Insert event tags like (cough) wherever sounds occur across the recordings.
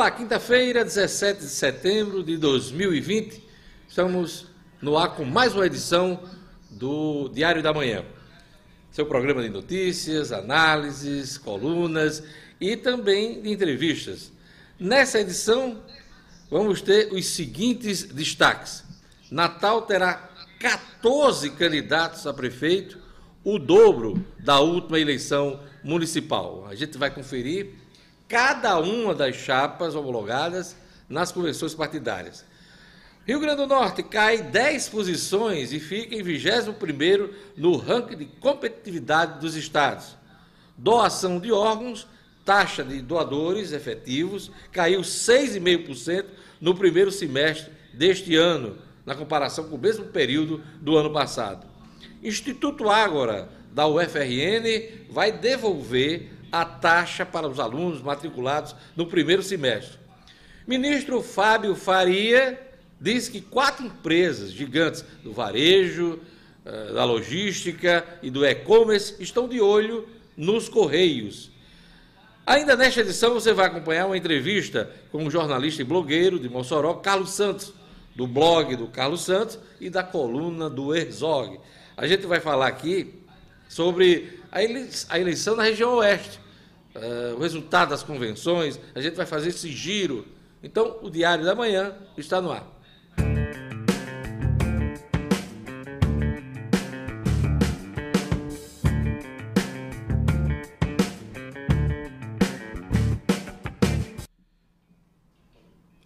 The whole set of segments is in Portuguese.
Olá, quinta-feira, 17 de setembro de 2020. Estamos no ar com mais uma edição do Diário da Manhã. Seu programa de notícias, análises, colunas e também de entrevistas. Nessa edição, vamos ter os seguintes destaques. Natal terá 14 candidatos a prefeito, o dobro da última eleição municipal. A gente vai conferir cada uma das chapas homologadas nas convenções partidárias. Rio Grande do Norte cai 10 posições e fica em 21º no ranking de competitividade dos estados. Doação de órgãos, taxa de doadores efetivos caiu 6,5% no primeiro semestre deste ano, na comparação com o mesmo período do ano passado. Instituto Ágora, da UFRN, vai devolver a taxa para os alunos matriculados no primeiro semestre. Ministro Fábio Faria diz que quatro empresas gigantes do varejo, eh, da logística e do e-commerce estão de olho nos Correios. Ainda nesta edição você vai acompanhar uma entrevista com o jornalista e blogueiro de Mossoró, Carlos Santos, do blog do Carlos Santos e da coluna do Herzog. A gente vai falar aqui sobre a eleição na região oeste, uh, o resultado das convenções, a gente vai fazer esse giro. Então, o Diário da Manhã está no ar.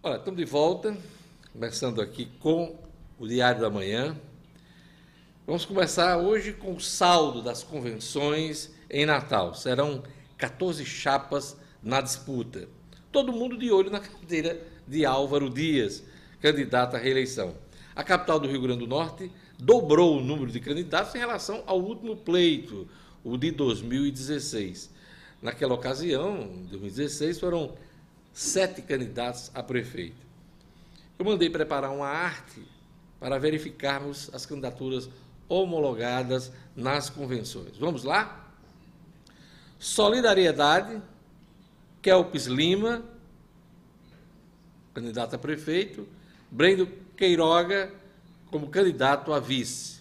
Olha, estamos de volta começando aqui com o Diário da Manhã. Vamos começar hoje com o saldo das convenções em Natal. Serão 14 chapas na disputa. Todo mundo de olho na cadeira de Álvaro Dias, candidato à reeleição. A capital do Rio Grande do Norte dobrou o número de candidatos em relação ao último pleito, o de 2016. Naquela ocasião, em 2016, foram sete candidatos a prefeito. Eu mandei preparar uma arte para verificarmos as candidaturas homologadas nas convenções. Vamos lá? Solidariedade, Kelpis Lima, candidato a prefeito, Brendo Queiroga como candidato a vice.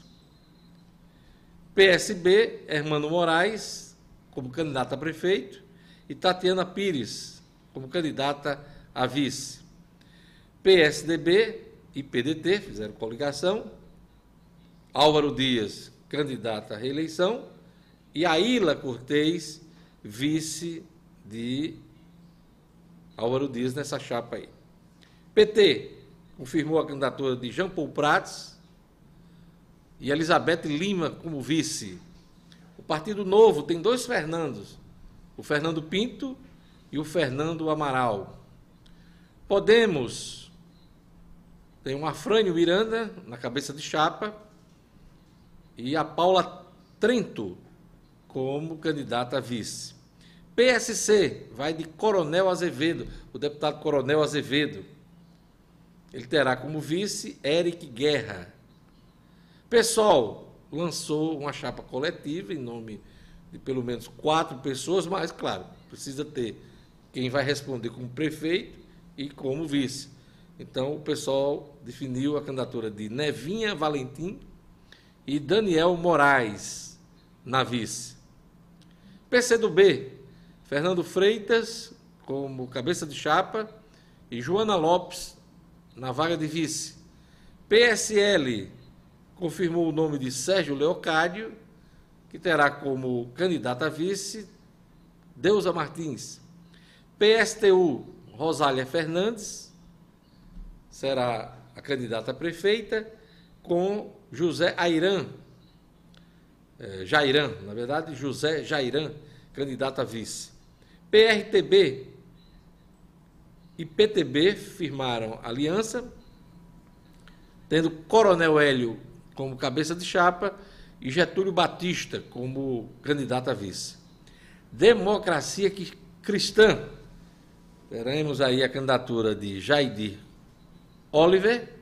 PSB, Hermano Moraes como candidato a prefeito e Tatiana Pires como candidata a vice. PSDB e PDT fizeram coligação. Álvaro Dias, candidato à reeleição. E Aila Cortez, vice de Álvaro Dias nessa chapa aí. PT confirmou a candidatura de Jean Paul Prats e Elizabeth Lima como vice. O Partido Novo tem dois Fernandos, o Fernando Pinto e o Fernando Amaral. Podemos tem um Afrânio Miranda na cabeça de chapa e a Paula Trento como candidata a vice. PSC vai de Coronel Azevedo, o deputado Coronel Azevedo. Ele terá como vice Eric Guerra. PSOL lançou uma chapa coletiva em nome de pelo menos quatro pessoas, mas, claro, precisa ter quem vai responder como prefeito e como vice. Então, o pessoal definiu a candidatura de Nevinha Valentim e Daniel Moraes na vice. PCdoB, Fernando Freitas como cabeça de chapa e Joana Lopes na vaga de vice. PSL confirmou o nome de Sérgio Leocádio, que terá como candidata a vice Deusa Martins. PSTU, Rosália Fernandes será a candidata a prefeita com José Airan, é, Jairan, na verdade, José Jairan, candidato a vice. PRTB e PTB firmaram aliança, tendo Coronel Hélio como cabeça de chapa e Getúlio Batista como candidato a vice. Democracia Cristã, teremos aí a candidatura de Jaidir Oliver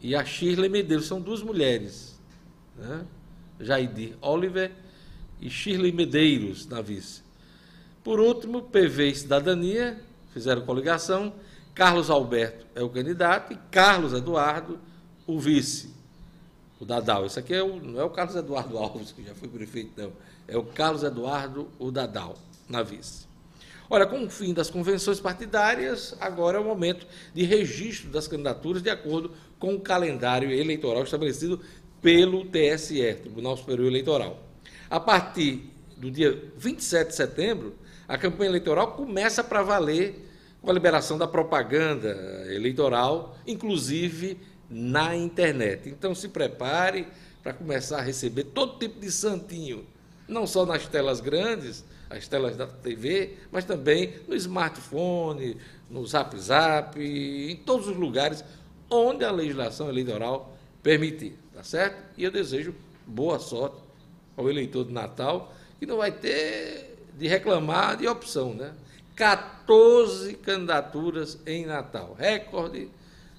e a Shirley Medeiros. São duas mulheres. Né? Jaidir Oliver e Shirley Medeiros na vice. Por último, PV e Cidadania fizeram coligação. Carlos Alberto é o candidato e Carlos Eduardo o vice, o Dadal. Esse aqui é o, não é o Carlos Eduardo (laughs) Alves, que já foi prefeito, não. É o Carlos Eduardo o Dadal, na vice. Olha, com o fim das convenções partidárias, agora é o momento de registro das candidaturas de acordo com o calendário eleitoral estabelecido pelo TSE, Tribunal Superior Eleitoral. A partir do dia 27 de setembro, a campanha eleitoral começa para valer com a liberação da propaganda eleitoral, inclusive na internet. Então se prepare para começar a receber todo tipo de santinho, não só nas telas grandes, as telas da TV, mas também no smartphone, no Zap Zap, em todos os lugares onde a legislação eleitoral permitir, tá certo? E eu desejo boa sorte ao eleitor de Natal, que não vai ter de reclamar de opção, né? 14 candidaturas em Natal, recorde,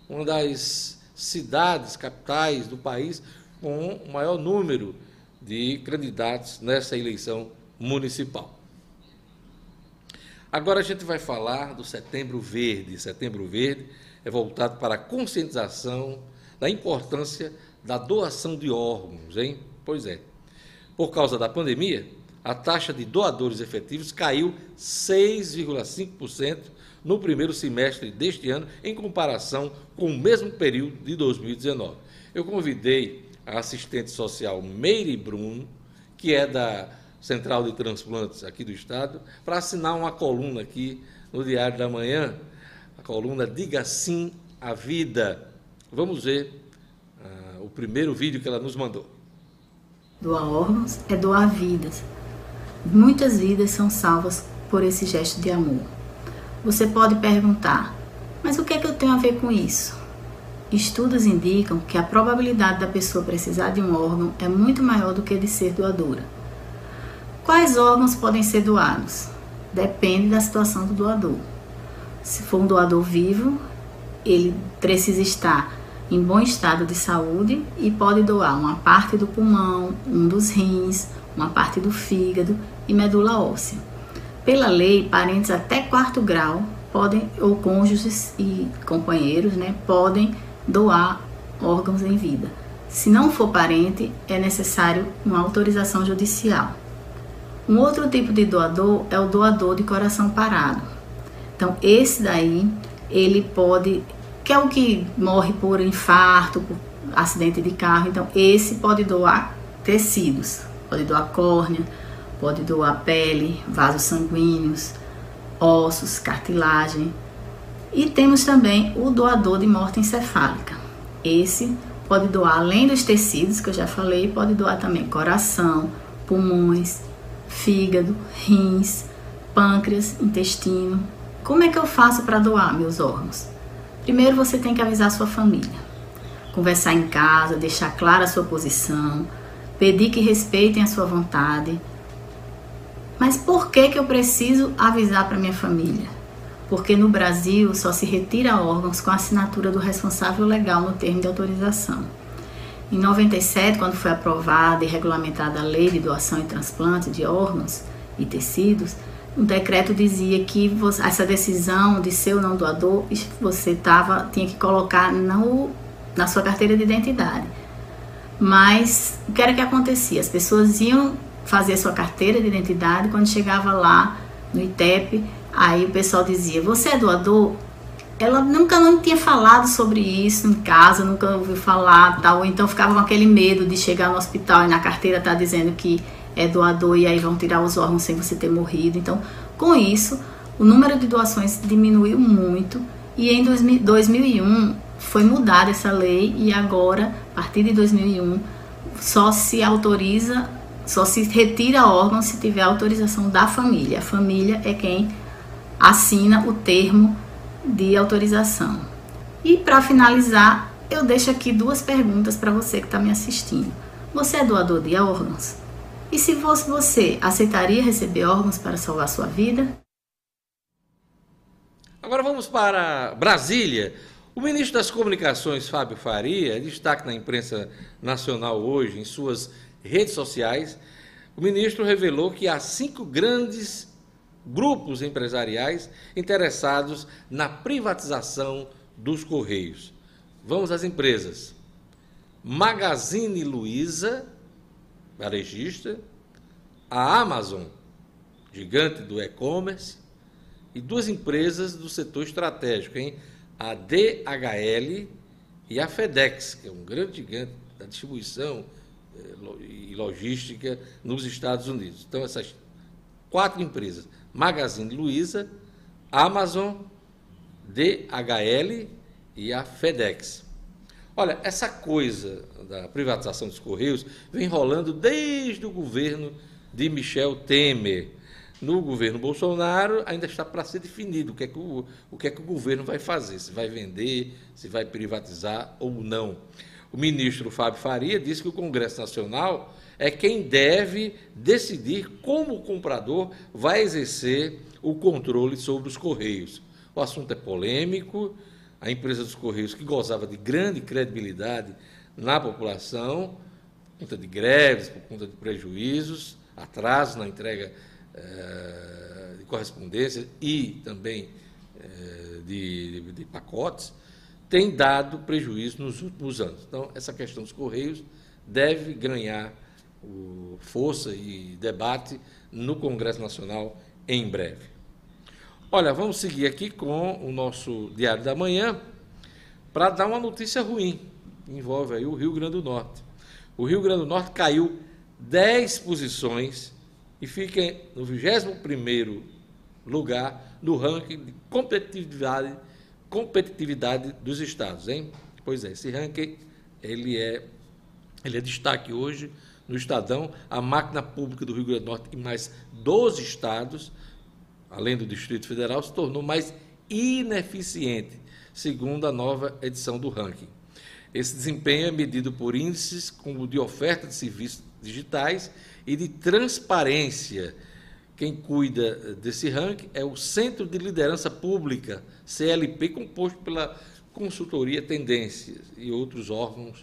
uma das cidades, capitais do país com o maior número de candidatos nessa eleição municipal. Agora a gente vai falar do Setembro Verde. Setembro Verde é voltado para a conscientização da importância da doação de órgãos, hein? Pois é. Por causa da pandemia, a taxa de doadores efetivos caiu 6,5% no primeiro semestre deste ano, em comparação com o mesmo período de 2019. Eu convidei a assistente social Meire Bruno, que é da Central de Transplantes aqui do Estado, para assinar uma coluna aqui no Diário da Manhã, coluna Diga Sim à Vida. Vamos ver uh, o primeiro vídeo que ela nos mandou. Doar órgãos é doar vidas. Muitas vidas são salvas por esse gesto de amor. Você pode perguntar: mas o que é que eu tenho a ver com isso? Estudos indicam que a probabilidade da pessoa precisar de um órgão é muito maior do que de ser doadora. Quais órgãos podem ser doados? Depende da situação do doador. Se for um doador vivo, ele precisa estar em bom estado de saúde e pode doar uma parte do pulmão, um dos rins, uma parte do fígado e medula óssea. Pela lei, parentes até quarto grau podem, ou cônjuges e companheiros, né, podem doar órgãos em vida. Se não for parente, é necessário uma autorização judicial. Um outro tipo de doador é o doador de coração parado. Então, esse daí, ele pode, que é o que morre por infarto, por acidente de carro, então esse pode doar tecidos, pode doar córnea, Pode doar pele, vasos sanguíneos, ossos, cartilagem. E temos também o doador de morte encefálica. Esse pode doar além dos tecidos que eu já falei, pode doar também coração, pulmões, fígado, rins, pâncreas, intestino. Como é que eu faço para doar meus órgãos? Primeiro você tem que avisar sua família. Conversar em casa, deixar clara a sua posição, pedir que respeitem a sua vontade, mas por que, que eu preciso avisar para minha família? Porque no Brasil só se retira órgãos com a assinatura do responsável legal no termo de autorização. Em 97, quando foi aprovada e regulamentada a lei de doação e transplante de órgãos e tecidos, o decreto dizia que você, essa decisão de ser ou não doador, você tava, tinha que colocar no, na sua carteira de identidade. Mas o que era que acontecia? As pessoas iam fazia sua carteira de identidade, quando chegava lá no ITEP, aí o pessoal dizia: Você é doador? Ela nunca não tinha falado sobre isso em casa, nunca ouviu falar, tal, então ficava com aquele medo de chegar no hospital e na carteira tá dizendo que é doador e aí vão tirar os órgãos sem você ter morrido. Então, com isso, o número de doações diminuiu muito e em 2001 foi mudada essa lei e agora, a partir de 2001, só se autoriza só se retira órgão se tiver autorização da família. A família é quem assina o termo de autorização. E para finalizar, eu deixo aqui duas perguntas para você que está me assistindo. Você é doador de órgãos? E se fosse você, aceitaria receber órgãos para salvar sua vida? Agora vamos para Brasília. O ministro das Comunicações, Fábio Faria, destaque na imprensa nacional hoje, em suas redes sociais, o ministro revelou que há cinco grandes grupos empresariais interessados na privatização dos Correios. Vamos às empresas. Magazine Luiza, varejista, a Amazon, gigante do e-commerce, e duas empresas do setor estratégico, hein? a DHL e a FedEx, que é um grande gigante da distribuição eh, e logística nos Estados Unidos. Então, essas quatro empresas, Magazine Luiza, Amazon, DHL e a FedEx. Olha, essa coisa da privatização dos Correios vem rolando desde o governo de Michel Temer. No governo Bolsonaro ainda está para ser definido o que, é que o, o que é que o governo vai fazer, se vai vender, se vai privatizar ou não. O ministro Fábio Faria disse que o Congresso Nacional é quem deve decidir como o comprador vai exercer o controle sobre os Correios. O assunto é polêmico, a empresa dos Correios, que gozava de grande credibilidade na população, por conta de greves, por conta de prejuízos, atrasos na entrega eh, de correspondência e também eh, de, de, de pacotes, tem dado prejuízo nos últimos anos. Então, essa questão dos Correios deve ganhar força e debate no Congresso Nacional em breve. Olha, vamos seguir aqui com o nosso Diário da Manhã para dar uma notícia ruim. Envolve aí o Rio Grande do Norte. O Rio Grande do Norte caiu 10 posições e fica no 21º lugar no ranking de competitividade, competitividade dos estados, hein? Pois é, esse ranking ele é ele é destaque hoje no Estadão, a máquina pública do Rio Grande do Norte e mais 12 estados, além do Distrito Federal, se tornou mais ineficiente, segundo a nova edição do ranking. Esse desempenho é medido por índices como o de oferta de serviços digitais e de transparência. Quem cuida desse ranking é o Centro de Liderança Pública, CLP, composto pela consultoria Tendências e outros órgãos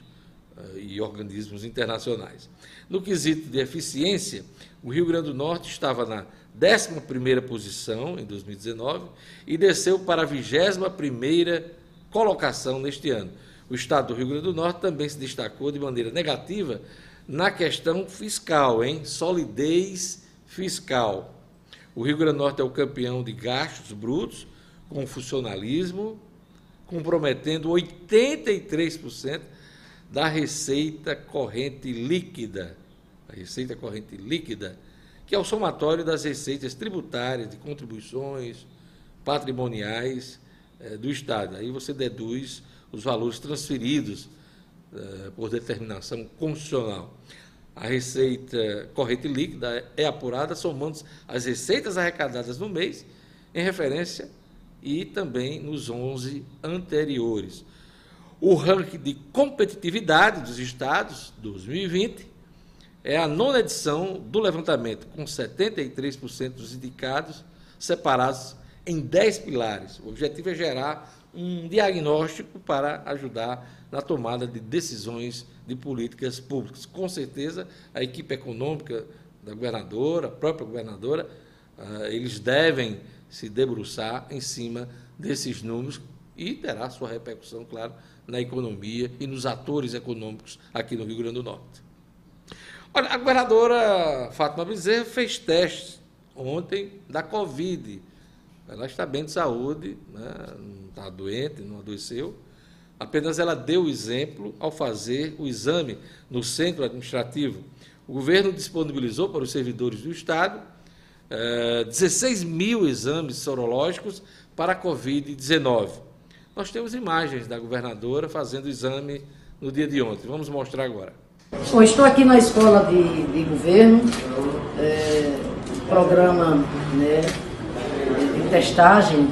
uh, e organismos internacionais. No quesito de eficiência, o Rio Grande do Norte estava na 11ª posição em 2019 e desceu para a 21ª colocação neste ano. O estado do Rio Grande do Norte também se destacou de maneira negativa na questão fiscal, em solidez fiscal. O Rio Grande do Norte é o campeão de gastos brutos com funcionalismo, comprometendo 83% da receita corrente líquida. A receita corrente líquida, que é o somatório das receitas tributárias, de contribuições patrimoniais eh, do Estado. Aí você deduz os valores transferidos eh, por determinação constitucional. A receita corrente líquida é apurada somando as receitas arrecadadas no mês, em referência e também nos 11 anteriores. O ranking de competitividade dos estados 2020 é a nona edição do levantamento, com 73% dos indicados separados em 10 pilares. O objetivo é gerar um diagnóstico para ajudar na tomada de decisões de políticas públicas. Com certeza, a equipe econômica da governadora, a própria governadora, uh, eles devem se debruçar em cima desses números e terá sua repercussão, claro, na economia e nos atores econômicos aqui no Rio Grande do Norte. Olha, a governadora Fátima Bezerra fez testes ontem da Covid ela está bem de saúde, né? não está doente, não adoeceu. Apenas ela deu o exemplo ao fazer o exame no centro administrativo. O governo disponibilizou para os servidores do Estado eh, 16 mil exames sorológicos para a Covid-19. Nós temos imagens da governadora fazendo o exame no dia de ontem. Vamos mostrar agora. Bom, estou aqui na escola de, de governo, é, programa né, testagem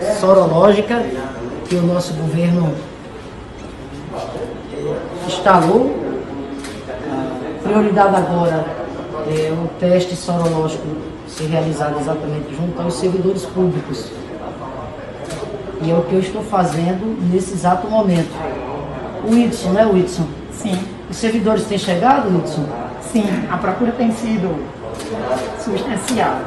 é, sorológica que o nosso governo é, instalou. A prioridade agora é o teste sorológico ser realizado exatamente junto aos servidores públicos. E é o que eu estou fazendo nesse exato momento. O Whitson, né, Whitson? Sim. Os servidores têm chegado, Hudson? Sim, a procura tem sido substancial.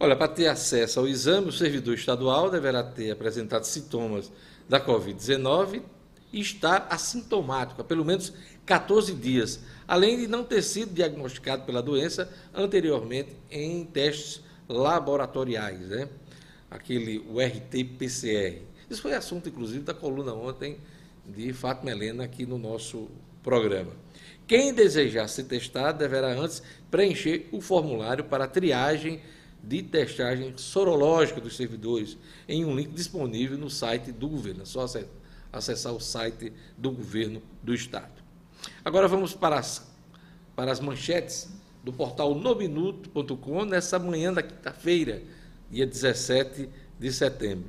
Olha, para ter acesso ao exame, o servidor estadual deverá ter apresentado sintomas da Covid-19 e estar assintomático há pelo menos 14 dias, além de não ter sido diagnosticado pela doença anteriormente em testes laboratoriais, né? aquele RT-PCR. Isso foi assunto, inclusive, da coluna ontem de Fátima Helena aqui no nosso programa. Quem desejar ser testado deverá antes preencher o formulário para triagem de testagem sorológica dos servidores em um link disponível no site do governo. É só acessar o site do governo do Estado. Agora vamos para as, para as manchetes do portal nominuto.com nessa manhã da quinta-feira, dia 17 de setembro.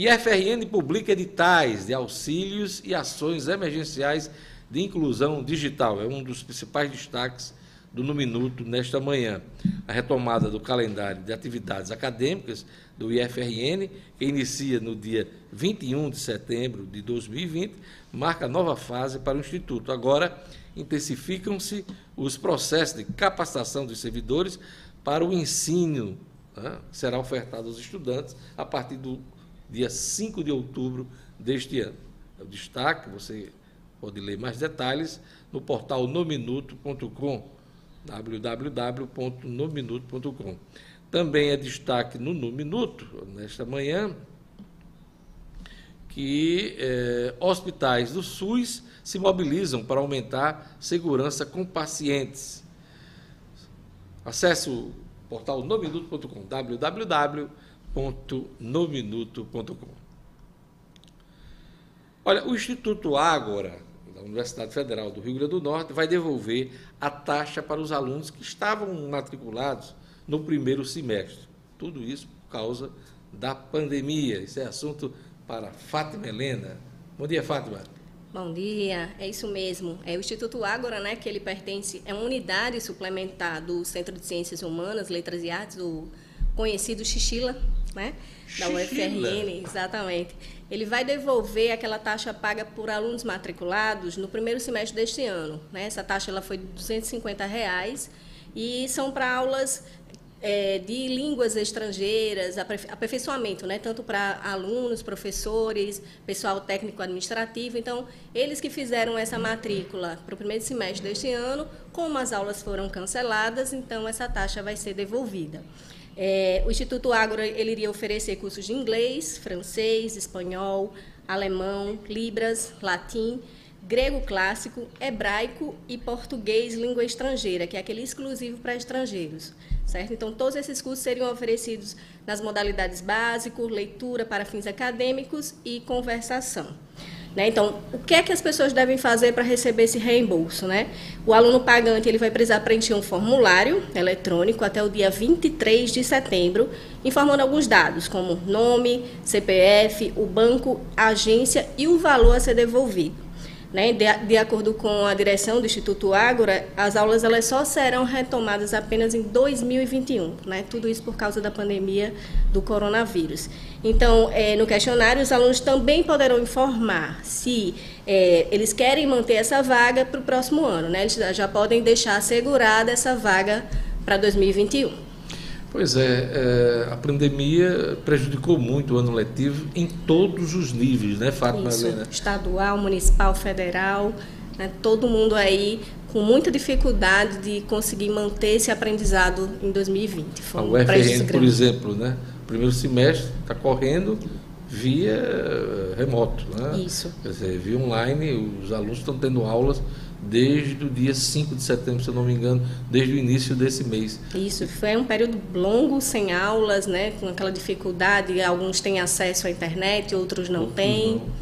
E a FRN publica editais de auxílios e ações emergenciais de inclusão digital. É um dos principais destaques do No Minuto nesta manhã. A retomada do calendário de atividades acadêmicas do IFRN, que inicia no dia 21 de setembro de 2020, marca nova fase para o Instituto. Agora, intensificam-se os processos de capacitação dos servidores para o ensino. Né? Será ofertado aos estudantes a partir do dia 5 de outubro deste ano. É o destaque, você pode ler mais detalhes no portal nominuto.com www.nominuto.com. Também é destaque no No Minuto, nesta manhã, que eh, hospitais do SUS se mobilizam para aumentar segurança com pacientes. Acesse o portal nominuto.com, www.nominuto.com. Olha, o Instituto Ágora da Universidade Federal do Rio Grande do Norte vai devolver a taxa para os alunos que estavam matriculados no primeiro semestre. Tudo isso por causa da pandemia. Esse é assunto para Fátima Helena. Bom dia, Fátima. Bom dia, é isso mesmo. É o Instituto Ágora, né, que ele pertence, é uma unidade suplementar do Centro de Ciências Humanas, Letras e Artes, o conhecido Xixila, né, da UFRN, exatamente ele vai devolver aquela taxa paga por alunos matriculados no primeiro semestre deste ano. Né? Essa taxa ela foi de 250 reais, e são para aulas é, de línguas estrangeiras, aperfeiçoamento, né? tanto para alunos, professores, pessoal técnico-administrativo. Então, eles que fizeram essa matrícula para o primeiro semestre deste ano, como as aulas foram canceladas, então essa taxa vai ser devolvida. É, o Instituto Agro ele iria oferecer cursos de inglês, francês, espanhol, alemão, libras, latim, grego clássico, hebraico e português língua estrangeira, que é aquele exclusivo para estrangeiros, certo? Então todos esses cursos seriam oferecidos nas modalidades básico, leitura para fins acadêmicos e conversação. Né? Então, o que é que as pessoas devem fazer para receber esse reembolso? Né? O aluno pagante ele vai precisar preencher um formulário eletrônico até o dia 23 de setembro, informando alguns dados, como nome, CPF, o banco, agência e o valor a ser devolvido. Né? De, de, acordo com a direção do Instituto Ágora, as aulas elas só serão retomadas apenas em 2021, né? tudo isso por causa da pandemia do coronavírus. Então, é, no questionário, os alunos também poderão informar se é, eles querem manter essa vaga para o próximo ano. Né? Eles já podem deixar assegurada essa vaga para 2021. Pois é, é, a pandemia prejudicou muito o ano letivo em todos os níveis, né, Fátima Isso, Helena? Estadual, municipal, federal, né, todo mundo aí com muita dificuldade de conseguir manter esse aprendizado em 2020. Foi a UFRN, por exemplo, né, primeiro semestre está correndo via remoto, né? Isso. Quer dizer, via online, os alunos estão tendo aulas desde o dia 5 de setembro, se eu não me engano, desde o início desse mês. Isso, foi um período longo, sem aulas, né, com aquela dificuldade, alguns têm acesso à internet, outros não outros têm. Não.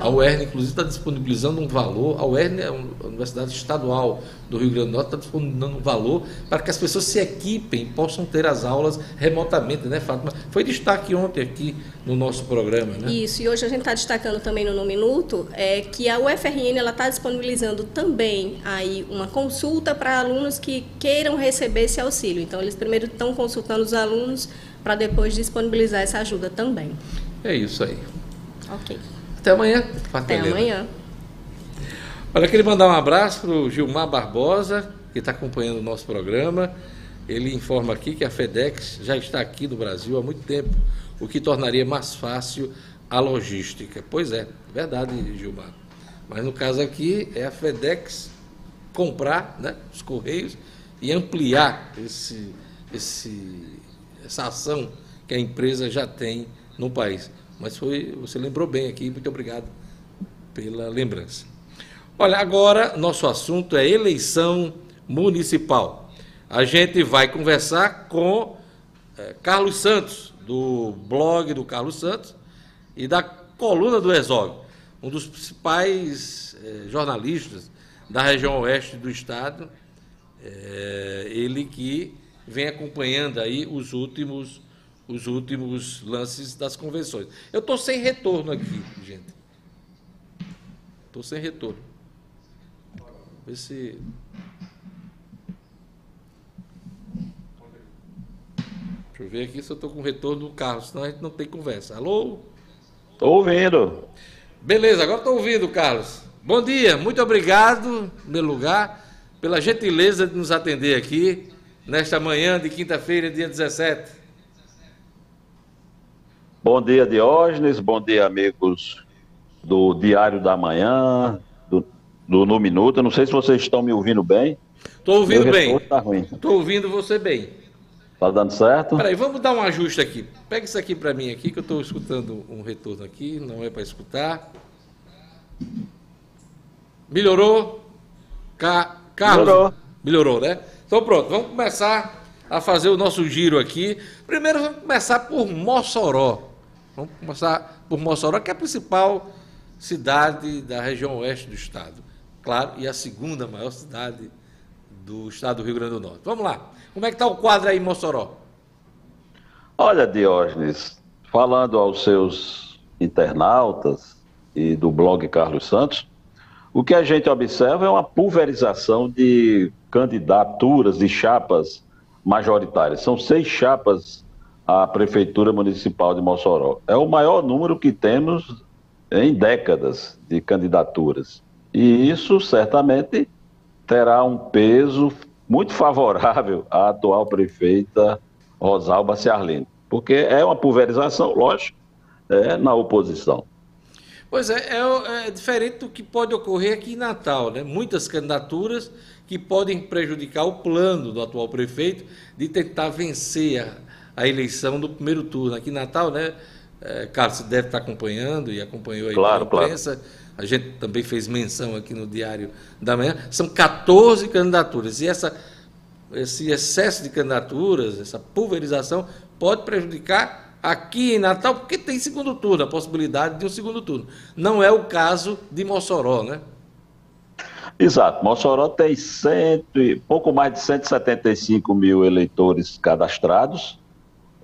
A UERN, inclusive, está disponibilizando um valor. A UERN é a Universidade Estadual do Rio Grande do Norte, está disponibilizando um valor para que as pessoas se equipem, possam ter as aulas remotamente, né, Fátima? Foi destaque ontem aqui no nosso programa, né? Isso, e hoje a gente está destacando também no No Minuto é, que a UFRN está disponibilizando também aí uma consulta para alunos que queiram receber esse auxílio. Então, eles primeiro estão consultando os alunos para depois disponibilizar essa ajuda também. É isso aí. Ok. Até amanhã. Até amanhã. Olha, queria mandar um abraço para o Gilmar Barbosa, que está acompanhando o nosso programa. ele informa aqui que a FedEx já está aqui no Brasil há muito tempo, o que tornaria mais fácil a logística. Pois é, verdade, Gilmar. Mas no caso aqui é a FedEx comprar né, os Correios e ampliar esse, esse, essa ação que a empresa já tem no país. Mas foi, você lembrou bem aqui, muito obrigado pela lembrança. Olha, agora nosso assunto é eleição municipal. A gente vai conversar com é, Carlos Santos, do blog do Carlos Santos e da coluna do Exog, um dos principais é, jornalistas da região oeste do estado, é, ele que vem acompanhando aí os últimos, os últimos lances das convenções. Eu estou sem retorno aqui, gente. Estou sem retorno. Ver se. Deixa eu ver aqui se eu estou com retorno do carro, senão a gente não tem conversa. Alô? Estou ouvindo. Beleza, agora estou ouvindo, Carlos. Bom dia, muito obrigado, em meu lugar, pela gentileza de nos atender aqui nesta manhã de quinta-feira, dia 17. Bom dia, Diógenes, bom dia, amigos do Diário da Manhã, do, do No Minuto. Não sei se vocês estão me ouvindo bem. Estou ouvindo Meu bem. Tá ruim. Estou ouvindo você bem. Tá dando certo? Peraí, vamos dar um ajuste aqui. Pega isso aqui para mim aqui, que eu estou escutando um retorno aqui, não é para escutar. Melhorou? Ca... Carlos? Melhorou. Melhorou, né? Então pronto, vamos começar a fazer o nosso giro aqui. Primeiro vamos começar por Mossoró. Vamos começar por Mossoró, que é a principal cidade da região oeste do estado. Claro, e a segunda maior cidade do estado do Rio Grande do Norte. Vamos lá. Como é que está o quadro aí em Mossoró? Olha, Diógenes, falando aos seus internautas e do blog Carlos Santos, o que a gente observa é uma pulverização de candidaturas, de chapas majoritárias. São seis chapas à Prefeitura Municipal de Mossoró. É o maior número que temos em décadas de candidaturas. E isso certamente terá um peso muito favorável à atual prefeita Rosalba Ciarlino, porque é uma pulverização, lógico, é, na oposição. Pois é, é, é, diferente do que pode ocorrer aqui em Natal, né? Muitas candidaturas que podem prejudicar o plano do atual prefeito de tentar vencer a, a eleição do primeiro turno. Aqui em Natal, né? É, Carlos, você deve estar acompanhando e acompanhou aí claro, pela imprensa. Claro. A gente também fez menção aqui no Diário da Manhã. São 14 candidaturas. E essa, esse excesso de candidaturas, essa pulverização, pode prejudicar aqui em Natal, porque tem segundo turno, a possibilidade de um segundo turno. Não é o caso de Mossoró, né? Exato. Mossoró tem cento, pouco mais de 175 mil eleitores cadastrados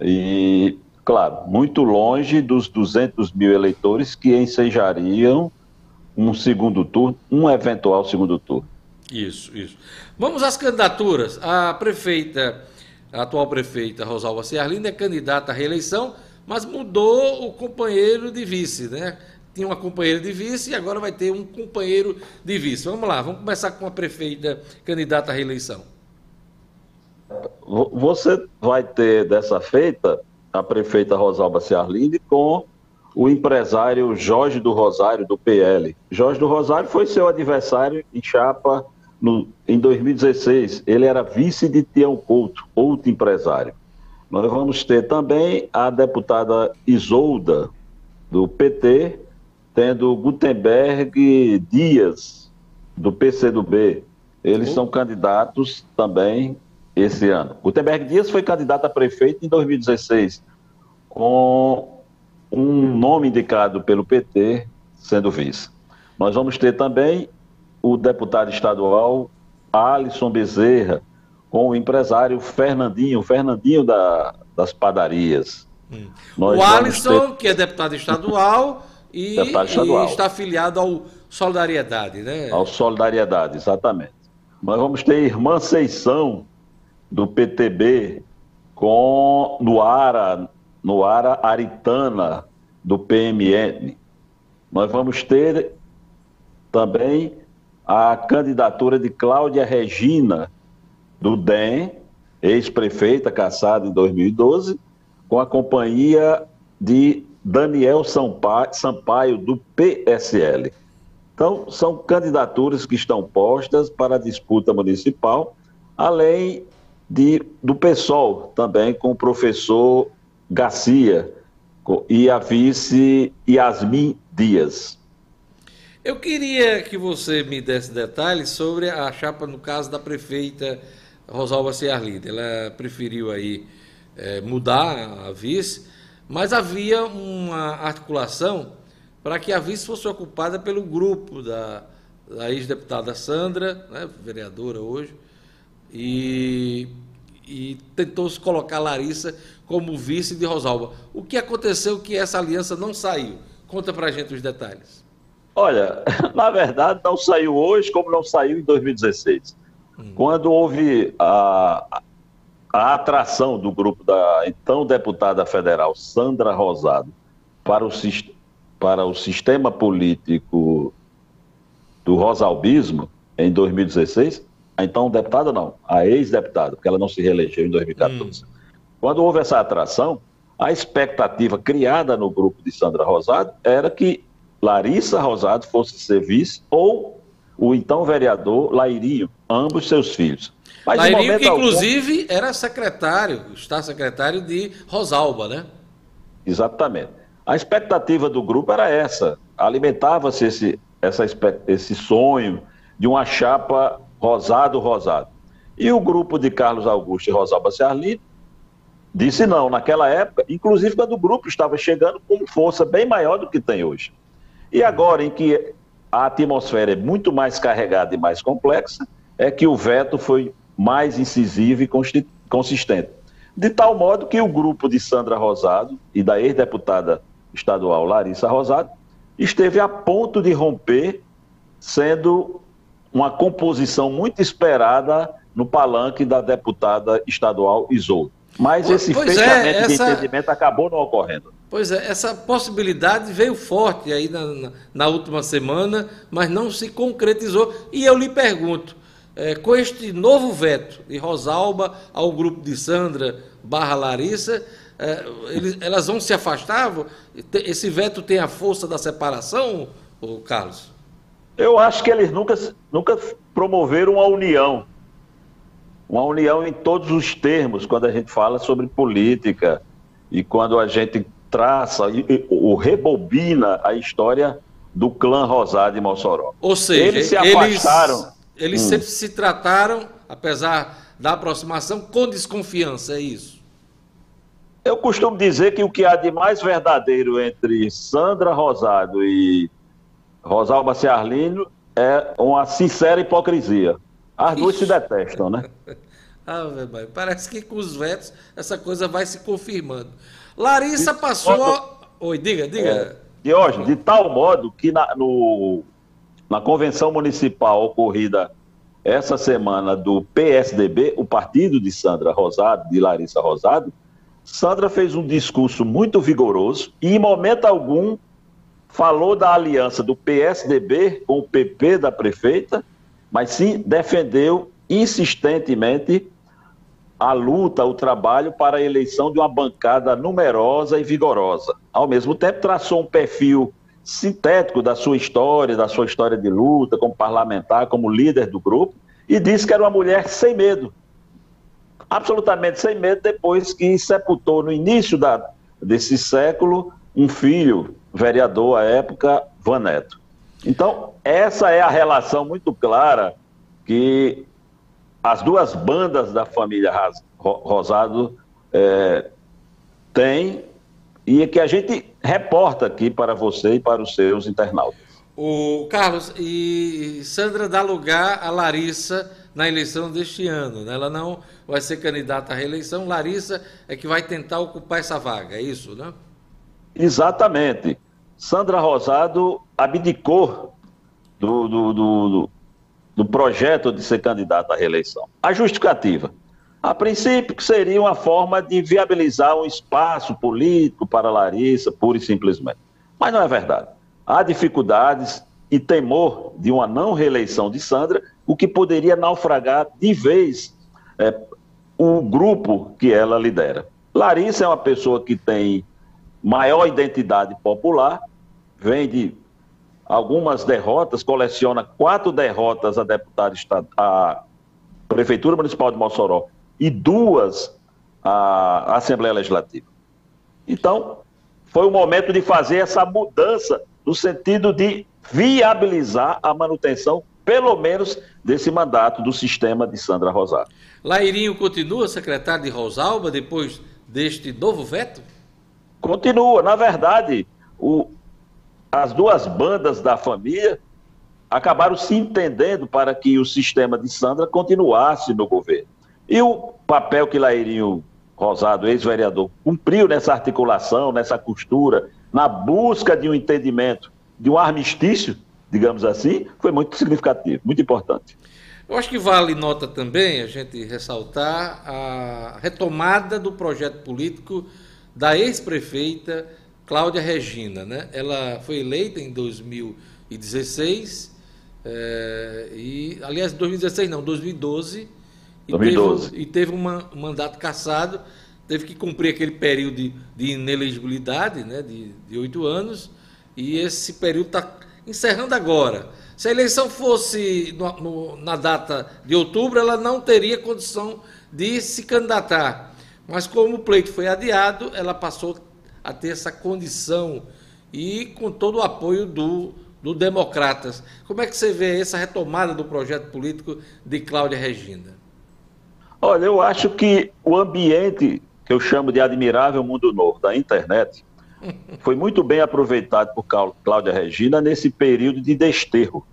e, claro, muito longe dos 200 mil eleitores que ensejariam um segundo turno, um eventual segundo turno. Isso, isso. Vamos às candidaturas. A prefeita a atual prefeita Rosalba Ciarlina é candidata à reeleição, mas mudou o companheiro de vice, né? Tinha uma companheira de vice e agora vai ter um companheiro de vice. Vamos lá, vamos começar com a prefeita candidata à reeleição. Você vai ter dessa feita a prefeita Rosalba Ciarline com o empresário Jorge do Rosário, do PL. Jorge do Rosário foi seu adversário em chapa no, em 2016, ele era vice de Tião Couto, outro empresário. Nós vamos ter também a deputada Isolda, do PT, tendo Gutenberg Dias, do PCdoB. Eles uhum. são candidatos também esse ano. Gutenberg Dias foi candidato a prefeito em 2016, com um nome indicado pelo PT sendo vice. Nós vamos ter também o deputado estadual Alisson Bezerra com o empresário Fernandinho, Fernandinho da, das padarias. Hum. o Alisson, ter... que é deputado estadual e, deputado estadual. e está afiliado ao Solidariedade, né? Ao Solidariedade, exatamente. Nós vamos ter Irmã Seição, do PTB, com Noara, Noara Aritana, do PMN. Nós vamos ter também a candidatura de Cláudia Regina, do DEM, ex-prefeita, caçada em 2012, com a companhia de Daniel Sampaio, do PSL. Então, são candidaturas que estão postas para a disputa municipal, além de, do PSOL, também com o professor Garcia e a vice Yasmin Dias. Eu queria que você me desse detalhes sobre a chapa, no caso da prefeita Rosalba Ciarlida. Ela preferiu aí é, mudar a vice, mas havia uma articulação para que a vice fosse ocupada pelo grupo da, da ex-deputada Sandra, né, vereadora hoje, e, e tentou se colocar Larissa como vice de Rosalba. O que aconteceu que essa aliança não saiu? Conta para a gente os detalhes. Olha, (laughs) na verdade não saiu hoje como não saiu em 2016. Hum. Quando houve a, a atração do grupo da então deputada federal Sandra Rosado para o, para o sistema político do rosalbismo em 2016, a então deputada não, a ex-deputada, porque ela não se reelegeu em 2014. Hum. Quando houve essa atração, a expectativa criada no grupo de Sandra Rosado era que Larissa Rosado fosse ser vice ou o então vereador Lairinho, ambos seus filhos. Mas Lairinho, que inclusive algum... era secretário, está secretário de Rosalba, né? Exatamente. A expectativa do grupo era essa, alimentava-se esse, essa, esse sonho de uma chapa rosado-rosado. E o grupo de Carlos Augusto e Rosalba Ciarlito disse não, naquela época, inclusive quando o grupo estava chegando com força bem maior do que tem hoje. E agora, em que a atmosfera é muito mais carregada e mais complexa, é que o veto foi mais incisivo e consistente. De tal modo que o grupo de Sandra Rosado e da ex-deputada estadual Larissa Rosado, esteve a ponto de romper, sendo uma composição muito esperada no palanque da deputada estadual Isoldo. Mas esse pois é, fechamento é, essa... de entendimento acabou não ocorrendo. Pois é, essa possibilidade veio forte aí na, na, na última semana, mas não se concretizou. E eu lhe pergunto, é, com este novo veto de Rosalba ao grupo de Sandra barra Larissa, é, eles, elas vão se afastar? Esse veto tem a força da separação, Carlos? Eu acho que eles nunca, nunca promoveram uma união. Uma união em todos os termos, quando a gente fala sobre política e quando a gente traça ou rebobina a história do clã Rosado de Mossoró. Ou seja, eles se afastaram. Eles, eles hum. sempre se trataram, apesar da aproximação, com desconfiança, é isso? Eu costumo dizer que o que há de mais verdadeiro entre Sandra Rosado e Rosalba Ciarlino é uma sincera hipocrisia. As Ixi. duas se detestam, né? (laughs) ah, parece que com os vetos essa coisa vai se confirmando. Larissa passou. Modo, Oi, diga, diga. É, de hoje, de tal modo que na, no, na convenção municipal ocorrida essa semana do PSDB, o partido de Sandra Rosado, de Larissa Rosado, Sandra fez um discurso muito vigoroso e, em momento algum, falou da aliança do PSDB com o PP da prefeita, mas sim defendeu insistentemente a luta, o trabalho para a eleição de uma bancada numerosa e vigorosa. Ao mesmo tempo, traçou um perfil sintético da sua história, da sua história de luta como parlamentar, como líder do grupo, e disse que era uma mulher sem medo, absolutamente sem medo, depois que sepultou no início da, desse século um filho, vereador à época, Vaneto. Então, essa é a relação muito clara que as duas bandas da família Rosado é, têm e que a gente reporta aqui para você e para os seus internautas. O Carlos, e Sandra dá lugar a Larissa na eleição deste ano. Né? Ela não vai ser candidata à reeleição. Larissa é que vai tentar ocupar essa vaga, é isso, né? Exatamente. Sandra Rosado abdicou do, do, do, do projeto de ser candidata à reeleição. A justificativa. A princípio, seria uma forma de viabilizar um espaço político para Larissa, pura e simplesmente. Mas não é verdade. Há dificuldades e temor de uma não reeleição de Sandra, o que poderia naufragar de vez é, o grupo que ela lidera. Larissa é uma pessoa que tem maior identidade popular, vem de algumas derrotas, coleciona quatro derrotas a deputada a Prefeitura Municipal de Mossoró e duas à Assembleia Legislativa. Então, foi o momento de fazer essa mudança no sentido de viabilizar a manutenção, pelo menos, desse mandato do sistema de Sandra Rosário. Lairinho continua secretário de Rosalba depois deste novo veto? Continua. Na verdade, o, as duas bandas da família acabaram se entendendo para que o sistema de Sandra continuasse no governo. E o papel que Lairinho Rosado, ex-vereador, cumpriu nessa articulação, nessa costura, na busca de um entendimento, de um armistício, digamos assim, foi muito significativo, muito importante. Eu acho que vale nota também a gente ressaltar a retomada do projeto político da ex-prefeita Cláudia Regina. Né? Ela foi eleita em 2016, é, e, aliás, 2016 não, 2012, e 2012. teve, e teve um mandato cassado, teve que cumprir aquele período de, de inelegibilidade né, de oito anos, e esse período está encerrando agora. Se a eleição fosse no, no, na data de outubro, ela não teria condição de se candidatar. Mas como o pleito foi adiado, ela passou a ter essa condição e com todo o apoio do, do Democratas. Como é que você vê essa retomada do projeto político de Cláudia Regina? Olha, eu acho que o ambiente que eu chamo de admirável mundo novo da internet (laughs) foi muito bem aproveitado por Cláudia Regina nesse período de desterro.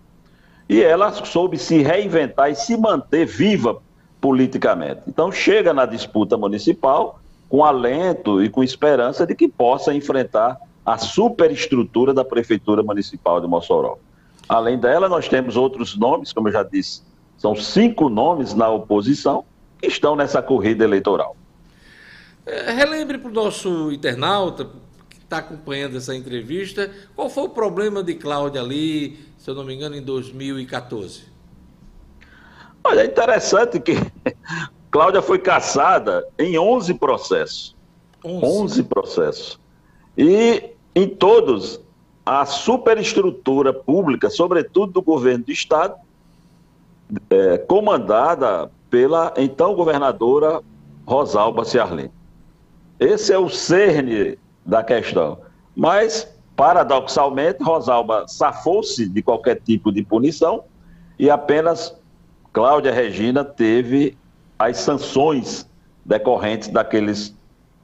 E ela soube se reinventar e se manter viva politicamente. Então, chega na disputa municipal com alento e com esperança de que possa enfrentar a superestrutura da Prefeitura Municipal de Mossoró. Além dela, nós temos outros nomes, como eu já disse, são cinco nomes na oposição que estão nessa corrida eleitoral. É, relembre para o nosso internauta, está acompanhando essa entrevista, qual foi o problema de Cláudia ali, se eu não me engano, em 2014? Olha, é interessante que (laughs) Cláudia foi caçada em 11 processos. 11, 11 processos. E em todos, a superestrutura pública, sobretudo do governo do Estado, é, comandada pela então governadora Rosalba Ciarlin. Esse é o cerne da questão. Mas, paradoxalmente, Rosalba safou-se de qualquer tipo de punição e apenas Cláudia Regina teve as sanções decorrentes daqueles,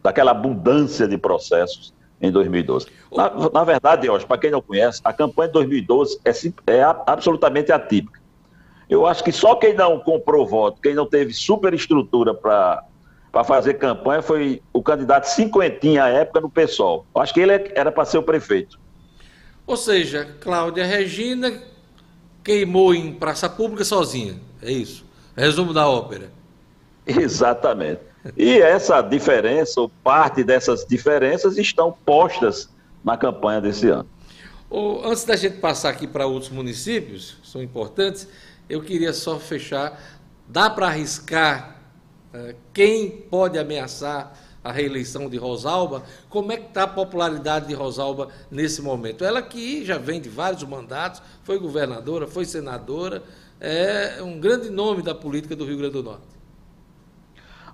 daquela abundância de processos em 2012. Na, na verdade, para quem não conhece, a campanha de 2012 é, é absolutamente atípica. Eu acho que só quem não comprou voto, quem não teve superestrutura para para fazer campanha foi o candidato cinquentinha à época no PSOL. Acho que ele é, era para ser o prefeito. Ou seja, Cláudia Regina queimou em praça pública sozinha. É isso. Resumo da ópera. Exatamente. E essa diferença, ou parte dessas diferenças, estão postas na campanha desse ano. antes da gente passar aqui para outros municípios, que são importantes, eu queria só fechar. Dá para arriscar é, quem pode ameaçar a reeleição de Rosalba, como é que está a popularidade de Rosalba nesse momento? Ela que já vem de vários mandatos, foi governadora, foi senadora, é um grande nome da política do Rio Grande do Norte.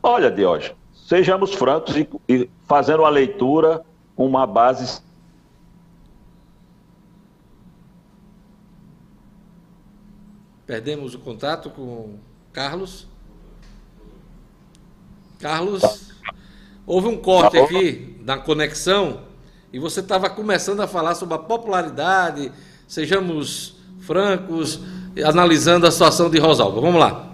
Olha, Diógenes, sejamos francos e, e fazendo uma leitura com uma base Perdemos o contato com Carlos. Carlos, houve um corte aqui na conexão e você estava começando a falar sobre a popularidade, sejamos francos, analisando a situação de Rosalba. Vamos lá.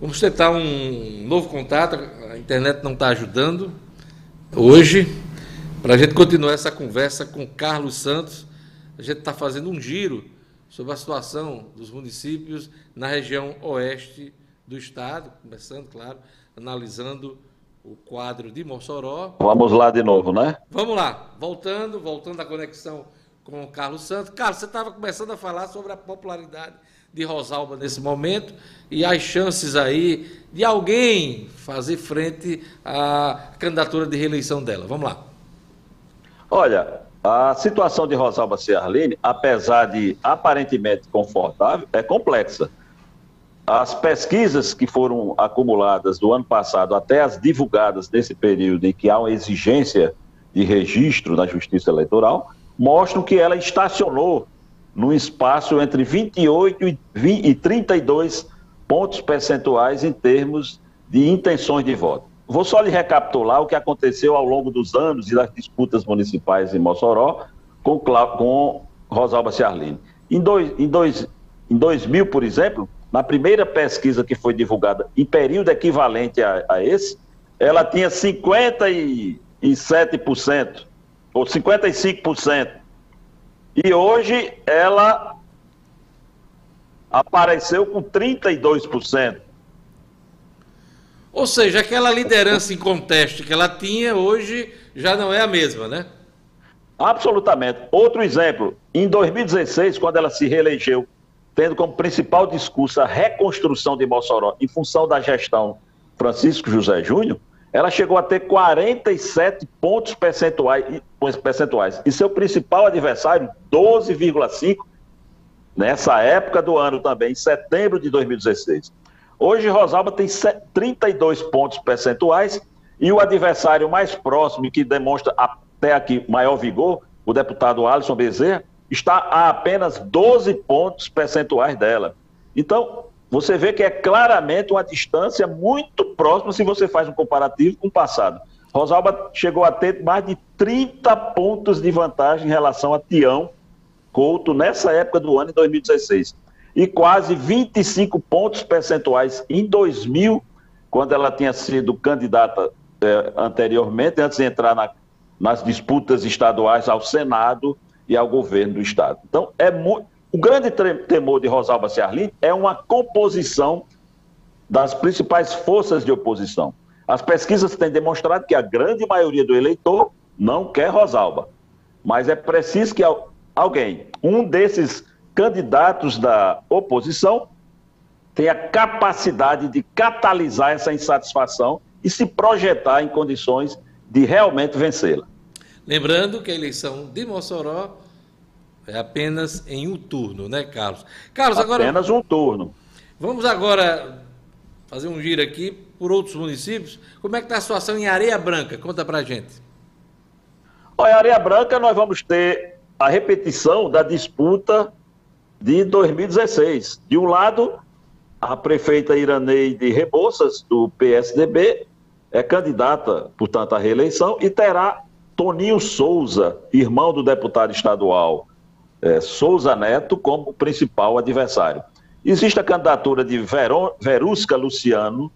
Vamos tentar um novo contato, a internet não está ajudando hoje, para a gente continuar essa conversa com Carlos Santos. A gente está fazendo um giro sobre a situação dos municípios na região oeste do estado, começando, claro, analisando o quadro de Mossoró. Vamos lá de novo, né? Vamos lá, voltando, voltando à conexão com o Carlos Santos. Carlos, você estava começando a falar sobre a popularidade de Rosalba nesse momento e as chances aí de alguém fazer frente à candidatura de reeleição dela. Vamos lá. Olha, a situação de Rosalba Ciarline, apesar de aparentemente confortável, é complexa. As pesquisas que foram acumuladas do ano passado até as divulgadas nesse período em que há uma exigência de registro na Justiça Eleitoral mostram que ela estacionou no espaço entre 28 e, 20, e 32 pontos percentuais em termos de intenções de voto. Vou só lhe recapitular o que aconteceu ao longo dos anos e das disputas municipais em Mossoró com, com Rosalba Ciarline. Em, dois, em, dois, em 2000, por exemplo, na primeira pesquisa que foi divulgada em período equivalente a, a esse, ela tinha 57% ou 55%. E hoje ela apareceu com 32%. Ou seja, aquela liderança em conteste que ela tinha hoje já não é a mesma, né? Absolutamente. Outro exemplo, em 2016, quando ela se reelegeu, tendo como principal discurso a reconstrução de Mossoró em função da gestão Francisco José Júnior, ela chegou a ter 47 pontos percentuais, percentuais e seu principal adversário, 12,5, nessa época do ano também, em setembro de 2016. Hoje, Rosalba tem 32 pontos percentuais e o adversário mais próximo, que demonstra até aqui maior vigor, o deputado Alisson Bezerra, está a apenas 12 pontos percentuais dela. Então, você vê que é claramente uma distância muito próxima se você faz um comparativo com o passado. Rosalba chegou a ter mais de 30 pontos de vantagem em relação a Tião Couto nessa época do ano, em 2016. E quase 25 pontos percentuais em 2000, quando ela tinha sido candidata eh, anteriormente, antes de entrar na, nas disputas estaduais ao Senado e ao governo do Estado. Então, é o grande temor de Rosalba Ciarlin é uma composição das principais forças de oposição. As pesquisas têm demonstrado que a grande maioria do eleitor não quer Rosalba. Mas é preciso que alguém, um desses candidatos da oposição, tenha capacidade de catalisar essa insatisfação e se projetar em condições de realmente vencê-la. Lembrando que a eleição de Mossoró é apenas em um turno, né, Carlos? Carlos, agora. Apenas um turno. Vamos agora fazer um giro aqui por outros municípios. Como é que está a situação em Areia Branca? Conta pra gente. Olha, em Areia Branca nós vamos ter a repetição da disputa de 2016. De um lado, a prefeita Iraneide Rebouças, do PSDB, é candidata, portanto, à reeleição e terá Toninho Souza, irmão do deputado estadual é, Souza Neto como principal adversário. Existe a candidatura de Veron, Verusca Luciano,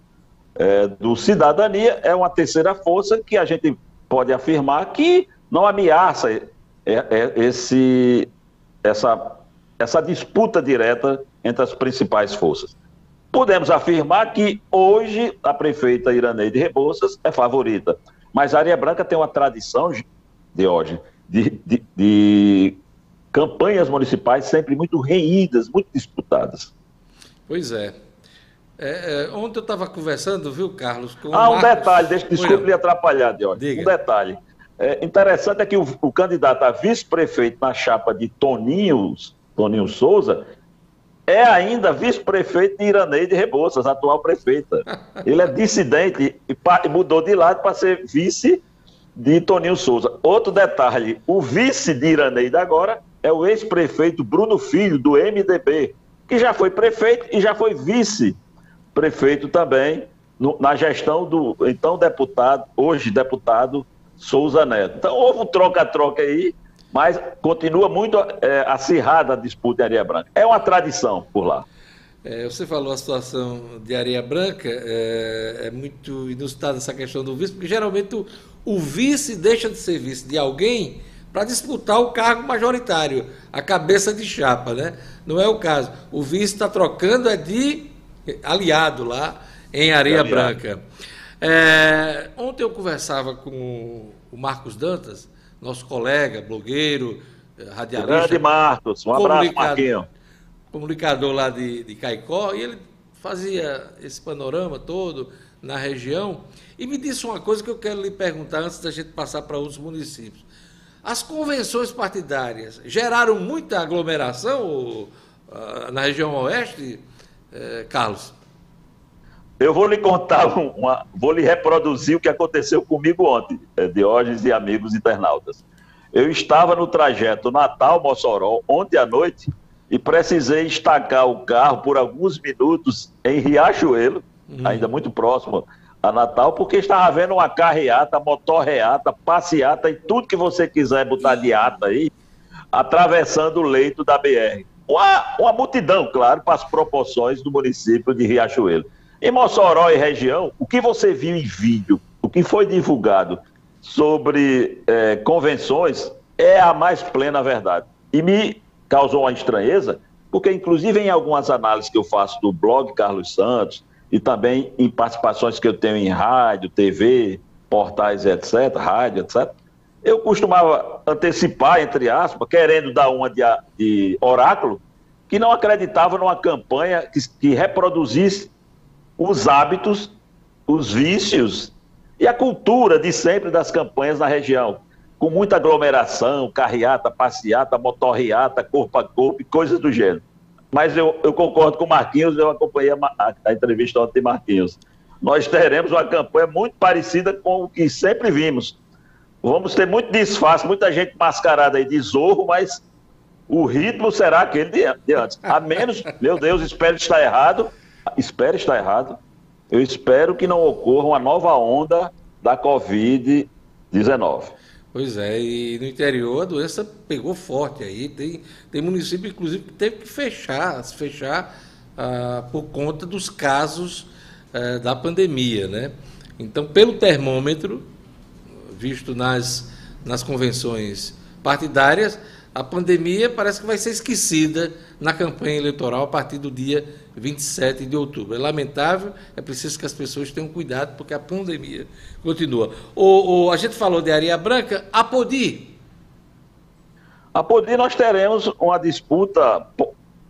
é, do Cidadania, é uma terceira força que a gente pode afirmar que não ameaça é, esse, essa, essa disputa direta entre as principais forças. Podemos afirmar que hoje a prefeita Iraneide Rebouças é favorita, mas a Área Branca tem uma tradição, de hoje, de, de, de campanhas municipais sempre muito reídas, muito disputadas. Pois é. é, é ontem eu estava conversando, viu, Carlos? Com ah, um Marcos... detalhe, deixa, desculpe lhe atrapalhar, Diógenes. Um detalhe. É interessante é que o, o candidato a vice-prefeito na chapa de Toninho, Toninho Souza é ainda vice-prefeito de Iraneide Rebouças, atual prefeita. (laughs) Ele é dissidente e mudou de lado para ser vice de Toninho Souza. Outro detalhe, o vice de Iraneide agora é o ex-prefeito Bruno Filho, do MDB, que já foi prefeito e já foi vice-prefeito também no, na gestão do então deputado, hoje deputado Souza Neto. Então houve um troca-troca aí, mas continua muito é, acirrada a disputa em Areia Branca. É uma tradição por lá. É, você falou a situação de Areia Branca, é, é, muito inusitada essa questão do vice, porque geralmente o, o vice deixa de ser vice de alguém para disputar o cargo majoritário, a cabeça de chapa, né? Não é o caso. O vice está trocando é de aliado lá em Areia Branca. É, ontem eu conversava com o Marcos Dantas, nosso colega, blogueiro, eh, radialista. Grande Marcos, um abraço, Marquinho. Comunicador lá de, de Caicó, e ele fazia esse panorama todo na região. E me disse uma coisa que eu quero lhe perguntar antes da gente passar para outros municípios. As convenções partidárias geraram muita aglomeração uh, na região oeste, uh, Carlos? Eu vou lhe contar, (laughs) uma, vou lhe reproduzir o que aconteceu comigo ontem, eh, Diógenes e amigos internautas. Eu estava no trajeto Natal-Mossoró ontem à noite e precisei estacar o carro por alguns minutos em Riachuelo, hum. ainda muito próximo a Natal, porque estava vendo uma carreata, motorreata, passeata e tudo que você quiser botar de ata aí, atravessando o leito da BR. Uma, uma multidão, claro, para as proporções do município de Riachuelo. Em Mossoró e região, o que você viu em vídeo, o que foi divulgado sobre é, convenções é a mais plena verdade. E me causou uma estranheza, porque inclusive em algumas análises que eu faço do blog Carlos Santos e também em participações que eu tenho em rádio, TV, portais, etc., rádio, etc., eu costumava antecipar, entre aspas, querendo dar uma de, de oráculo, que não acreditava numa campanha que, que reproduzisse os hábitos, os vícios e a cultura de sempre das campanhas na região, com muita aglomeração, carreata, passeata, motorreata, corpo a corpo e coisas do gênero. Mas eu, eu concordo com o Marquinhos, eu acompanhei a, a, a entrevista ontem Marquinhos. Nós teremos uma campanha muito parecida com o que sempre vimos. Vamos ter muito disfarce, muita gente mascarada aí de zorro, mas o ritmo será aquele de antes. A menos, (laughs) meu Deus, espero estar errado, espero estar errado. Eu espero que não ocorra uma nova onda da Covid-19. Pois é, e no interior a doença pegou forte aí. Tem, tem município, inclusive, que teve que fechar, se fechar ah, por conta dos casos ah, da pandemia, né? Então, pelo termômetro, visto nas, nas convenções partidárias, a pandemia parece que vai ser esquecida na campanha eleitoral a partir do dia 27 de outubro. É lamentável, é preciso que as pessoas tenham cuidado, porque a pandemia continua. O, o a gente falou de Areia Branca, a Podi. A Podi nós teremos uma disputa,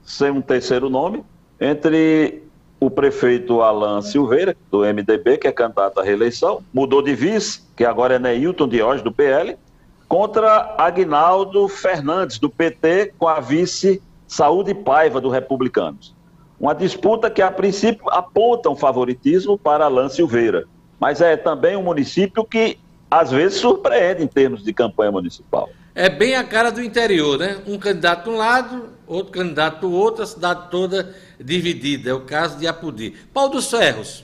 sem um terceiro nome, entre o prefeito Alan Silveira, do MDB, que é candidato à reeleição, mudou de vice, que agora é Neilton Diógenes, do PL, contra Agnaldo Fernandes, do PT, com a vice Saúde Paiva, do Republicanos. Uma disputa que, a princípio, aponta um favoritismo para Alain Silveira, mas é também um município que, às vezes, surpreende em termos de campanha municipal. É bem a cara do interior, né? Um candidato de um lado, outro candidato do outro, a cidade toda dividida. É o caso de Apudi. Pau dos Ferros.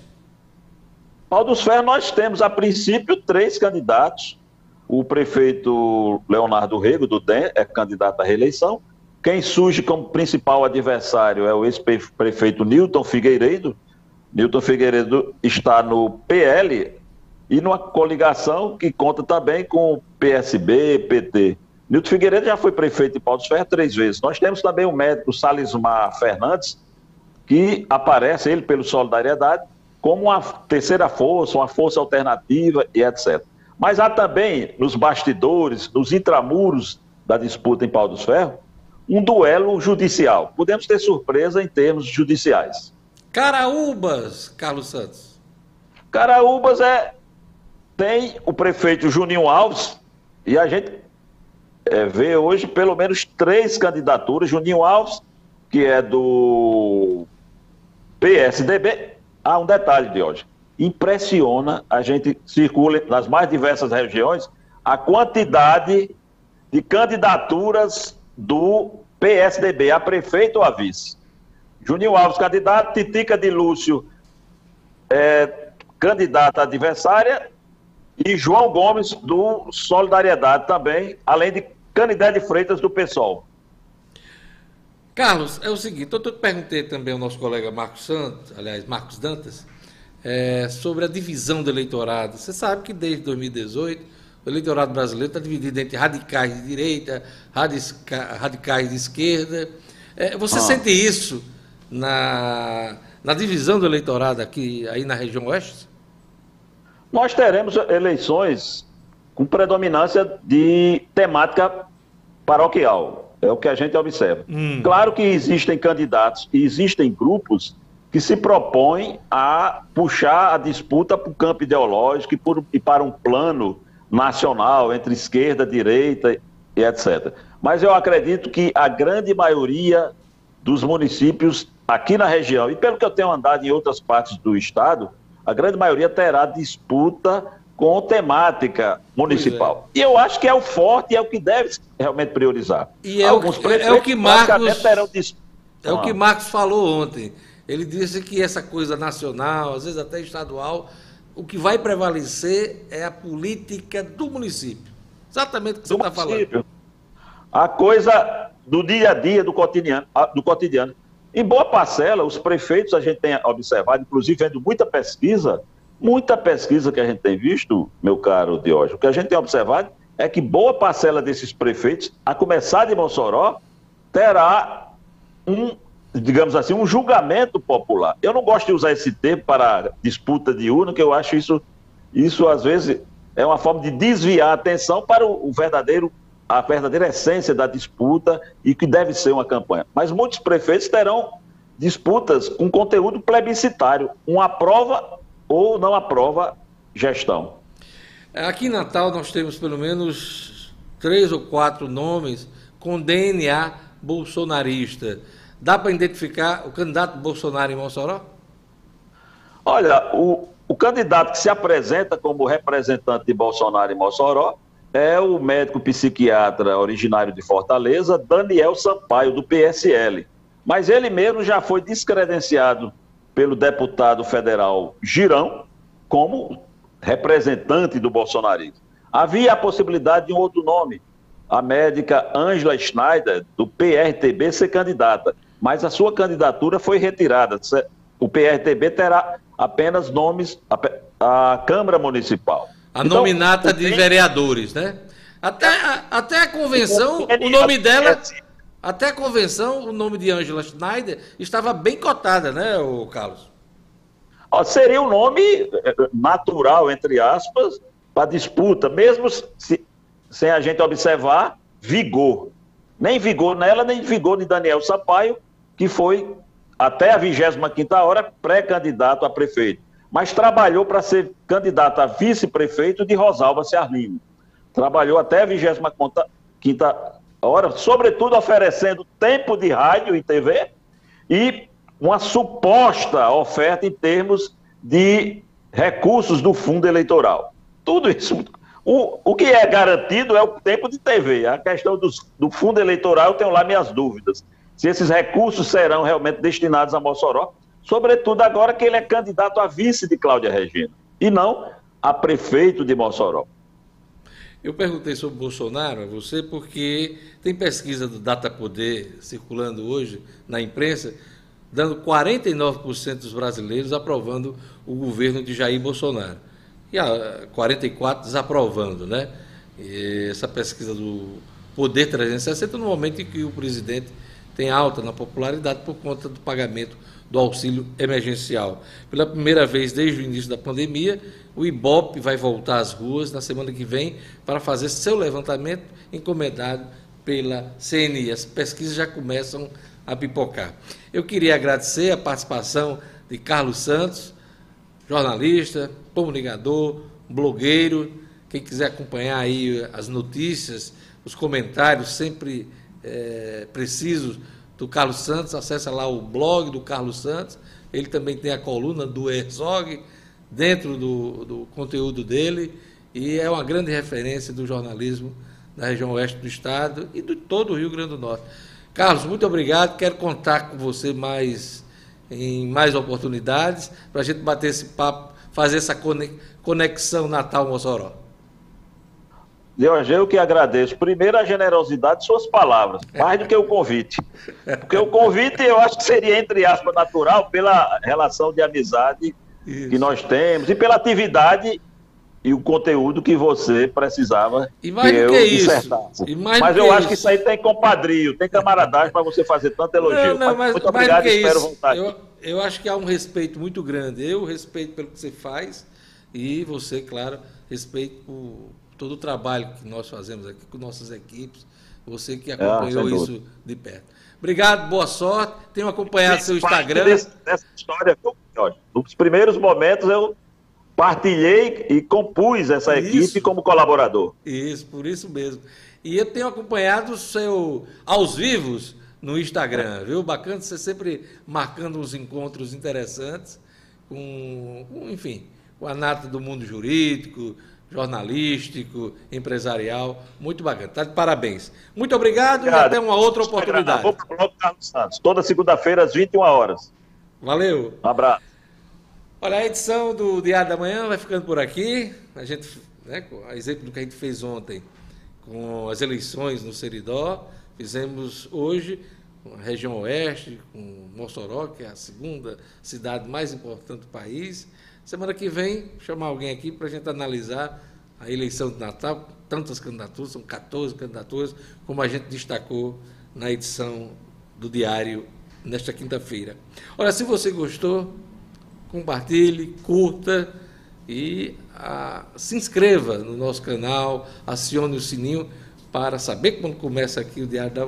Pau dos Ferros, nós temos, a princípio, três candidatos o prefeito Leonardo Rego, do DEM, é candidato à reeleição. Quem surge como principal adversário é o ex-prefeito Newton Figueiredo. Newton Figueiredo está no PL e numa coligação que conta também com PSB, PT. Newton Figueiredo já foi prefeito de Paulo Ferros três vezes. Nós temos também o médico Salismar Fernandes, que aparece, ele pelo Solidariedade, como uma terceira força, uma força alternativa e etc. Mas há também, nos bastidores, nos intramuros da disputa em Pau dos Ferros, um duelo judicial. Podemos ter surpresa em termos judiciais. Caraúbas, Carlos Santos. Caraúbas é tem o prefeito Juninho Alves e a gente é, vê hoje pelo menos três candidaturas. Juninho Alves, que é do PSDB. Ah, um detalhe de hoje impressiona, a gente circula nas mais diversas regiões, a quantidade de candidaturas do PSDB, a prefeito ou a vice. Juninho Alves, candidato, Titica de Lúcio, é, candidata adversária, e João Gomes, do Solidariedade também, além de Canidé de Freitas, do PSOL. Carlos, é o seguinte, eu perguntei também ao nosso colega Marcos Santos, aliás, Marcos Dantas, é, sobre a divisão do eleitorado. Você sabe que desde 2018 o eleitorado brasileiro está dividido entre radicais de direita, radicais de esquerda. É, você ah. sente isso na, na divisão do eleitorado aqui aí na região oeste? Nós teremos eleições com predominância de temática paroquial. É o que a gente observa. Hum. Claro que existem candidatos existem grupos que se propõem a puxar a disputa para o campo ideológico e, por, e para um plano nacional entre esquerda, direita e etc. Mas eu acredito que a grande maioria dos municípios aqui na região, e pelo que eu tenho andado em outras partes do estado, a grande maioria terá disputa com temática municipal. É. E eu acho que é o forte e é o que deve realmente priorizar. E é, Alguns o, é o que Marcos terão É o que Marcos falou ontem. Ele disse que essa coisa nacional, às vezes até estadual, o que vai prevalecer é a política do município. Exatamente o que você está falando. A coisa do dia a dia, do cotidiano, do cotidiano. Em boa parcela, os prefeitos, a gente tem observado, inclusive vendo muita pesquisa, muita pesquisa que a gente tem visto, meu caro Diógenes, o que a gente tem observado é que boa parcela desses prefeitos, a começar de Mossoró, terá um, digamos assim, um julgamento popular. Eu não gosto de usar esse termo para disputa de urna, que eu acho isso, isso às vezes é uma forma de desviar a atenção para o, verdadeiro a verdadeira essência da disputa e que deve ser uma campanha. Mas muitos prefeitos terão disputas com conteúdo plebiscitário, uma aprova ou não aprova gestão. Aqui em Natal nós temos pelo menos três ou quatro nomes com DNA bolsonarista. Dá para identificar o candidato Bolsonaro em Mossoró? Olha, o, o candidato que se apresenta como representante de Bolsonaro em Mossoró é o médico psiquiatra originário de Fortaleza, Daniel Sampaio, do PSL. Mas ele mesmo já foi descredenciado pelo deputado federal Girão como representante do bolsonarismo. Havia a possibilidade de um outro nome, a médica Angela Schneider, do PRTB, ser candidata, mas a sua candidatura foi retirada. O PRTB terá apenas nomes, a, a Câmara Municipal. A então, nominata de vereadores, né? Até, a, até a convenção, o nome dela. Até a convenção, o nome de Angela Schneider estava bem cotada, né, o Carlos? seria um nome eh, natural, entre aspas, para disputa, mesmo se, sem a gente observar vigor. Nem vigor nela, nem vigor de Daniel Sampaio, que foi até a 25 hora pré-candidato a prefeito mas trabalhou para ser candidato a vice-prefeito de Rosalba Ciarlino. Trabalhou até a 25 hora, sobretudo oferecendo tempo de rádio e TV e uma suposta oferta em termos de recursos do fundo eleitoral. Tudo isso. O, o que é garantido é o tempo de TV. A questão do, do fundo eleitoral, eu tenho lá minhas dúvidas. Se esses recursos serão realmente destinados a Mossoró, sobretudo agora que ele é candidato a vice de Cláudia Regina, e não a prefeito de Mossoró. Eu perguntei sobre Bolsonaro a você porque tem pesquisa do Data Poder circulando hoje na imprensa, dando 49% dos brasileiros aprovando o governo de Jair Bolsonaro. E a 44% desaprovando, né? E essa pesquisa do Poder 360 no momento em que o presidente tem alta na popularidade por conta do pagamento do auxílio emergencial. Pela primeira vez desde o início da pandemia, o IBOP vai voltar às ruas na semana que vem para fazer seu levantamento encomendado pela CNI. As pesquisas já começam a pipocar. Eu queria agradecer a participação de Carlos Santos, jornalista, comunicador, blogueiro. Quem quiser acompanhar aí as notícias, os comentários sempre é, precisos do Carlos Santos, acessa lá o blog do Carlos Santos, ele também tem a coluna do Herzog dentro do, do conteúdo dele e é uma grande referência do jornalismo da região oeste do estado e de todo o Rio Grande do Norte. Carlos, muito obrigado, quero contar com você mais em mais oportunidades para a gente bater esse papo, fazer essa conexão Natal-Mossoró. Leogê, eu que agradeço. Primeiro, a generosidade de suas palavras, mais do que o convite. Porque o convite eu acho que seria, entre aspas, natural pela relação de amizade isso. que nós temos e pela atividade e o conteúdo que você precisava e mais que eu que dissertasse. Isso. Mas eu acho que isso aí tem compadrio, tem camaradagem para você fazer tanto elogio. Não, não, mas, muito obrigado e espero vontade. Eu, eu acho que há um respeito muito grande. Eu respeito pelo que você faz e você, claro, respeito por todo o trabalho que nós fazemos aqui com nossas equipes, Você que acompanhou ah, isso de perto. Obrigado, boa sorte. Tenho acompanhado seu Instagram. Desse, dessa história, nos primeiros momentos eu partilhei e compus essa isso. equipe como colaborador. Isso, por isso mesmo. E eu tenho acompanhado o seu aos vivos no Instagram, viu? Bacana você sempre marcando uns encontros interessantes com, com enfim, com a nata do mundo jurídico, jornalístico, empresarial. Muito bacana. Tá de parabéns. Muito obrigado, obrigado. e até uma outra oportunidade. Vou para o Bloco Carlos Santos, toda segunda-feira às 21 horas. Valeu. Um abraço. Olha, a edição do Diário da Manhã vai ficando por aqui. A gente, né, a exemplo do que a gente fez ontem com as eleições no Seridó, fizemos hoje com a região oeste, com Mossoró, que é a segunda cidade mais importante do país. Semana que vem, chamar alguém aqui para a gente analisar a eleição de Natal, tantas candidaturas, são 14 candidaturas, como a gente destacou na edição do Diário nesta quinta-feira. Olha, se você gostou, compartilhe, curta e ah, se inscreva no nosso canal, acione o sininho para saber quando começa aqui o Diário da,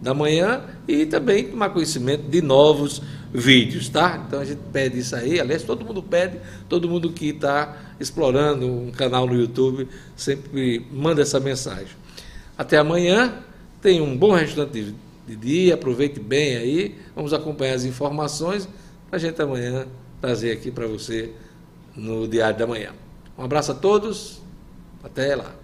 da Manhã e também tomar conhecimento de novos vídeos, tá? Então a gente pede isso aí, aliás, todo mundo pede, todo mundo que está explorando um canal no YouTube sempre manda essa mensagem. Até amanhã, tenha um bom restante de, dia, aproveite bem aí, vamos acompanhar as informações para a gente amanhã trazer aqui para você no Diário da Manhã. Um abraço a todos, até lá.